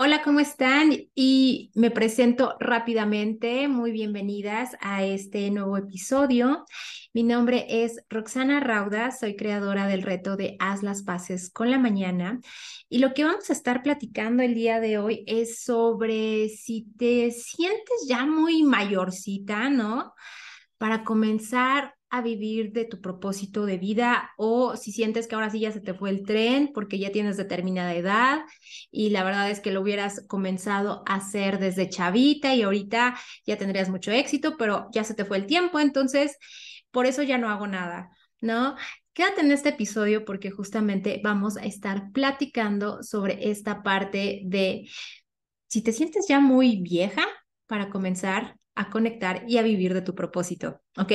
Hola, ¿cómo están? Y me presento rápidamente. Muy bienvenidas a este nuevo episodio. Mi nombre es Roxana Rauda, soy creadora del reto de Haz las paces con la mañana. Y lo que vamos a estar platicando el día de hoy es sobre si te sientes ya muy mayorcita, ¿no? Para comenzar a vivir de tu propósito de vida o si sientes que ahora sí ya se te fue el tren porque ya tienes determinada edad y la verdad es que lo hubieras comenzado a hacer desde chavita y ahorita ya tendrías mucho éxito, pero ya se te fue el tiempo, entonces por eso ya no hago nada, ¿no? Quédate en este episodio porque justamente vamos a estar platicando sobre esta parte de si te sientes ya muy vieja para comenzar a conectar y a vivir de tu propósito, ¿ok?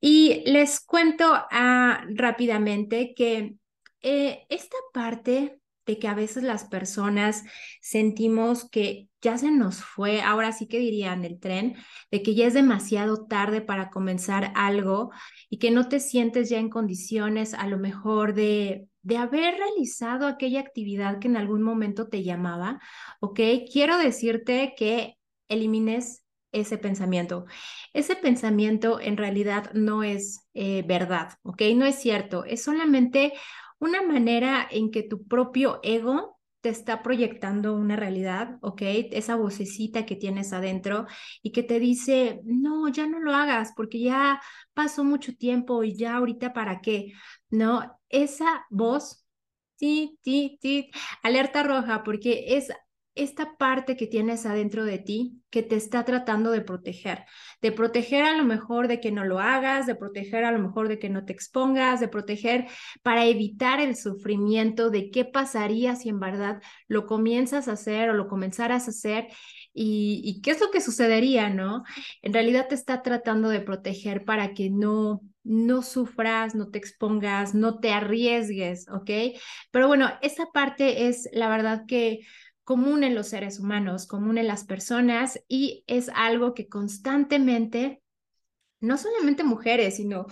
Y les cuento ah, rápidamente que eh, esta parte de que a veces las personas sentimos que ya se nos fue, ahora sí que dirían el tren, de que ya es demasiado tarde para comenzar algo y que no te sientes ya en condiciones a lo mejor de, de haber realizado aquella actividad que en algún momento te llamaba, ¿ok? Quiero decirte que elimines ese pensamiento. Ese pensamiento en realidad no es eh, verdad, ¿ok? No es cierto, es solamente una manera en que tu propio ego te está proyectando una realidad, ¿ok? Esa vocecita que tienes adentro y que te dice, no, ya no lo hagas porque ya pasó mucho tiempo y ya ahorita para qué, ¿no? Esa voz, sí, sí, sí, alerta roja porque es esta parte que tienes adentro de ti que te está tratando de proteger, de proteger a lo mejor de que no lo hagas, de proteger a lo mejor de que no te expongas, de proteger para evitar el sufrimiento de qué pasaría si en verdad lo comienzas a hacer o lo comenzaras a hacer y, qué es lo que sucedería, ¿no? En realidad te está tratando de proteger para que no no sufras, no te expongas, no te arriesgues, ¿ok? Pero bueno, esa parte es la verdad que común en los seres humanos, común en las personas y es algo que constantemente, no solamente mujeres, sino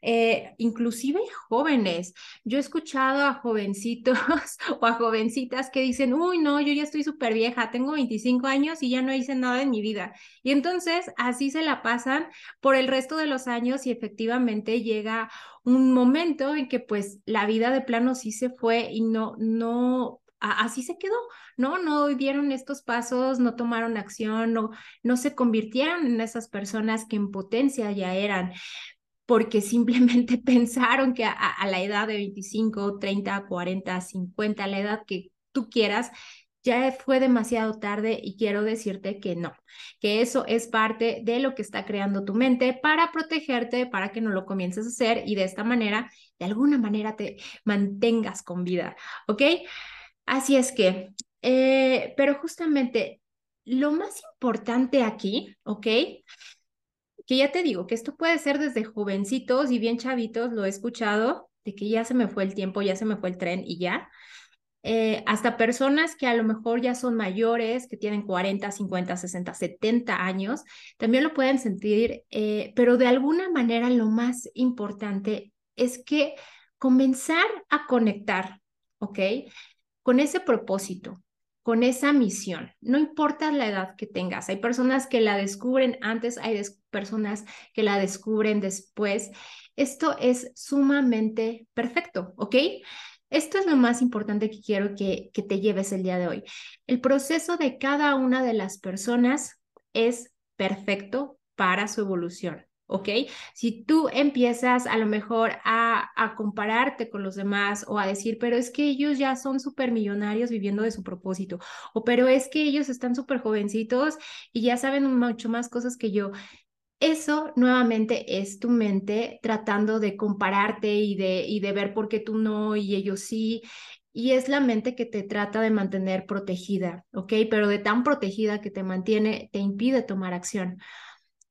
eh, inclusive jóvenes. Yo he escuchado a jovencitos o a jovencitas que dicen, uy, no, yo ya estoy súper vieja, tengo 25 años y ya no hice nada en mi vida. Y entonces así se la pasan por el resto de los años y efectivamente llega un momento en que pues la vida de plano sí se fue y no, no así se quedó, ¿no? No dieron estos pasos, no tomaron acción, no, no se convirtieron en esas personas que en potencia ya eran, porque simplemente pensaron que a, la edad de 25, 30, 40, 50, la edad que tú quieras, ya fue demasiado tarde y quiero decirte que no, que eso es parte de lo que está creando tu mente para protegerte, para que no lo comiences a hacer y de esta manera, de alguna manera te mantengas con vida, ¿ok? Así es que, eh, pero justamente lo más importante aquí, ¿ok? Que ya te digo que esto puede ser desde jovencitos y bien chavitos, lo he escuchado, de que ya se me fue el tiempo, ya se me fue el tren y ya. Eh, hasta personas que a lo mejor ya son mayores, que tienen 40, 50, 60, 70 años, también lo pueden sentir, eh, pero de alguna manera lo más importante es que comenzar a conectar, ¿ok? Con ese propósito, con esa misión, no importa la edad que tengas. Hay personas que la descubren antes, hay personas que la descubren después. Esto es sumamente perfecto, ¿ok? Esto es lo más importante que quiero que, que te lleves el día de hoy. El proceso de cada una de las personas es perfecto para su evolución. ¿Ok? Si tú empiezas a lo mejor a, a, compararte con los demás o a decir, pero es que ellos ya son súper millonarios viviendo de su propósito, o pero es que ellos están súper jovencitos y ya saben mucho más cosas que yo. Eso nuevamente es tu mente tratando de compararte y de, y de ver por qué tú no y ellos sí. y es la mente que te trata de mantener protegida, ¿ok? Pero de tan protegida que te mantiene, te impide tomar acción.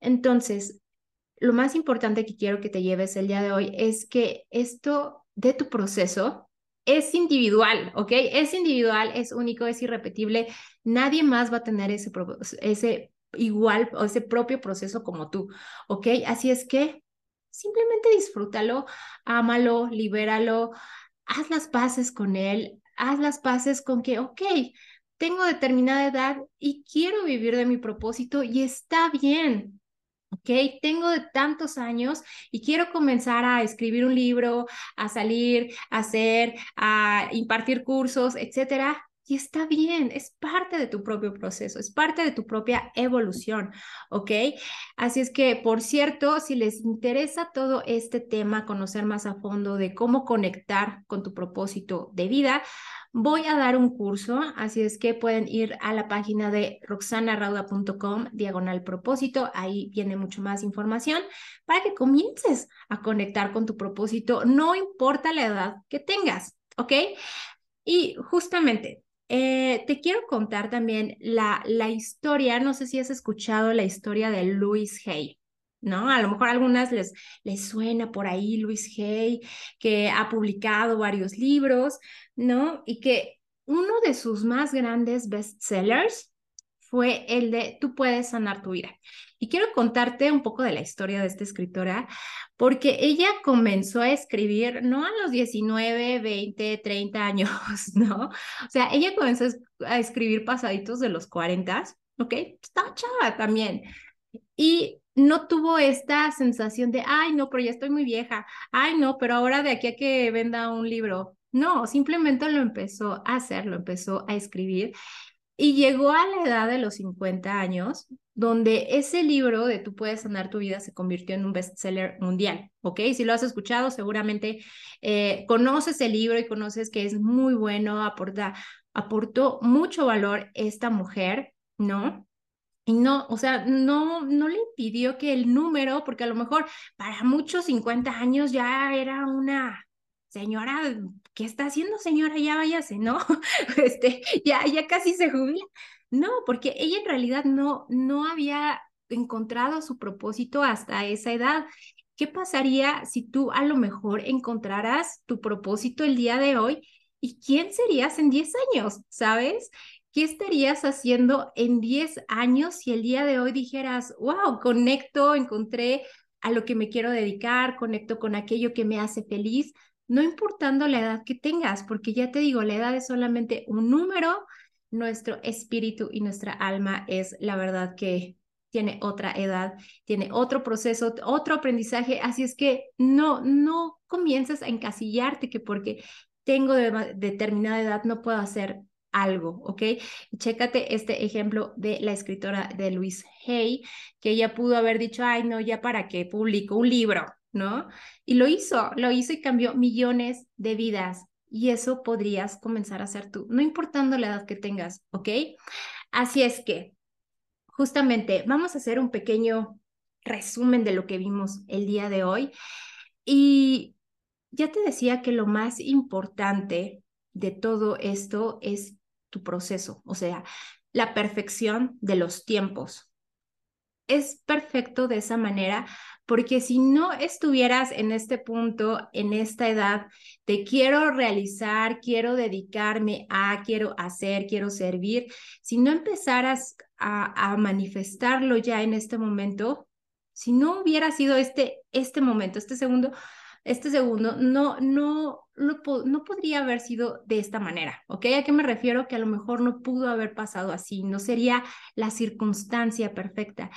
Entonces, lo más importante que quiero que te lleves el día de hoy es que esto de tu proceso es individual, ¿ok? Es individual, es único, es irrepetible. Nadie más va a tener ese, igual o ese propio proceso como tú, ¿ok? Así es que simplemente disfrútalo, ámalo, libéralo, haz las paces con él, haz las paces con que, ok, tengo determinada edad y quiero vivir de mi propósito y está bien. ¿Ok? Tengo de tantos años y quiero comenzar a escribir un libro, a salir, a hacer, a impartir cursos, etcétera. Y está bien, es parte de tu propio proceso, es parte de tu propia evolución, ¿ok? Así es que, por cierto, si les interesa todo este tema, conocer más a fondo de cómo conectar con tu propósito de vida, voy a dar un curso, así es que pueden ir a la página de roxanarauda.com, diagonal propósito, ahí viene mucho más información para que comiences a conectar con tu propósito, no importa la edad que tengas, ¿ok? Y justamente eh, te quiero contar también la, la historia, no sé si has escuchado la historia de Louis Hay. ¿no? A lo mejor a algunas les, les suena por ahí Louis Hay, que ha publicado varios libros, ¿no? Y que uno de sus más grandes bestsellers fue el de Tú puedes sanar tu vida. Y quiero contarte un poco de la historia de esta escritora, porque ella comenzó a escribir no a los 19, 20, 30 años, ¿no? O sea, ella comenzó a escribir pasaditos de los 40, ¿ok? Está chava también. Y no tuvo esta sensación de, ay, no, pero ya estoy muy vieja, ay, no, pero ahora de aquí a que venda un libro. No, simplemente lo empezó a hacer, lo empezó a escribir y llegó a la edad de los 50 años, donde ese libro de Tú puedes sanar tu vida se convirtió en un bestseller mundial, ¿ok? Si lo has escuchado, seguramente eh, conoces el libro y conoces que es muy bueno, aporta, aportó mucho valor esta mujer, ¿no? Y no, o sea, no, no le impidió que el número, porque a lo mejor para muchos 50 años ya era una señora, ¿qué está haciendo señora? Ya váyase, ¿no? Este, ya, ya casi se jubila. No, porque ella en realidad no, no había encontrado su propósito hasta esa edad. ¿Qué pasaría si tú a lo mejor encontraras tu propósito el día de hoy? ¿Y quién serías en 10 años? ¿Sabes? ¿Qué estarías haciendo en 10 años si el día de hoy dijeras, wow, conecto, encontré a lo que me quiero dedicar, conecto con aquello que me hace feliz? No importando la edad que tengas, porque ya te digo, la edad es solamente un número, nuestro espíritu y nuestra alma es la verdad que tiene otra edad, tiene otro proceso, otro aprendizaje, así es que no, no comiences a encasillarte que porque tengo determinada edad no puedo hacer algo, ¿ok? Chécate este ejemplo de la escritora de Luis Hay, que ella pudo haber dicho, ay, no, ya para qué publico un libro, ¿no? Y lo hizo, lo hizo y cambió millones de vidas. Y eso podrías comenzar a hacer tú, no importando la edad que tengas, ¿ok? Así es que, justamente, vamos a hacer un pequeño resumen de lo que vimos el día de hoy. Y ya te decía que lo más importante de todo esto es tu proceso, o sea, la perfección de los tiempos. Es perfecto de esa manera porque si no estuvieras en este punto, en esta edad, te quiero realizar, quiero dedicarme a, quiero hacer, quiero servir, si no empezaras a, manifestarlo ya en este momento, si no hubiera sido este, este momento, este segundo, este segundo, no, no, no, podría haber sido de esta manera, ¿ok? ¿A qué me refiero? Que a lo mejor no pudo haber pasado así, no sería la circunstancia perfecta.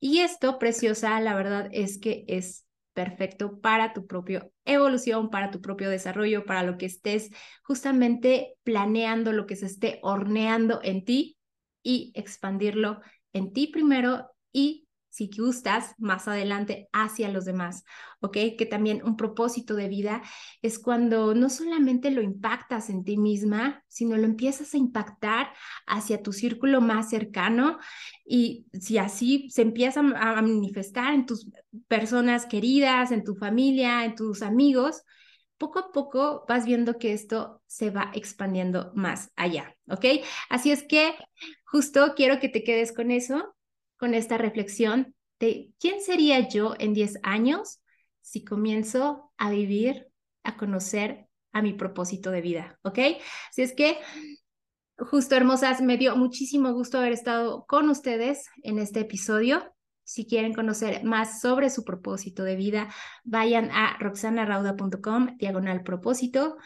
Y esto, preciosa, la verdad es que es perfecto para tu propia evolución, para tu propio desarrollo, para lo que estés justamente planeando, lo que se esté horneando en ti y expandirlo en ti primero y si gustas más adelante hacia los demás, ¿ok? Que también un propósito de vida es cuando no solamente lo impactas en ti misma, sino lo empiezas a impactar hacia tu círculo más cercano y si así se empieza a manifestar en tus personas queridas, en tu familia, en tus amigos, poco a poco vas viendo que esto se va expandiendo más allá, ¿ok? Así es que justo quiero que te quedes con eso, con esta reflexión de quién sería yo en 10 años si comienzo a vivir, a conocer a mi propósito de vida, ¿ok? Así es que justo hermosas, me dio muchísimo gusto haber estado con ustedes en este episodio. Si quieren conocer más sobre su propósito de vida, vayan a roxanarauda.com, diagonal propósito.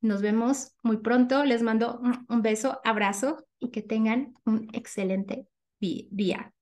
Nos vemos muy pronto. Les mando un beso, abrazo y que tengan un excelente día.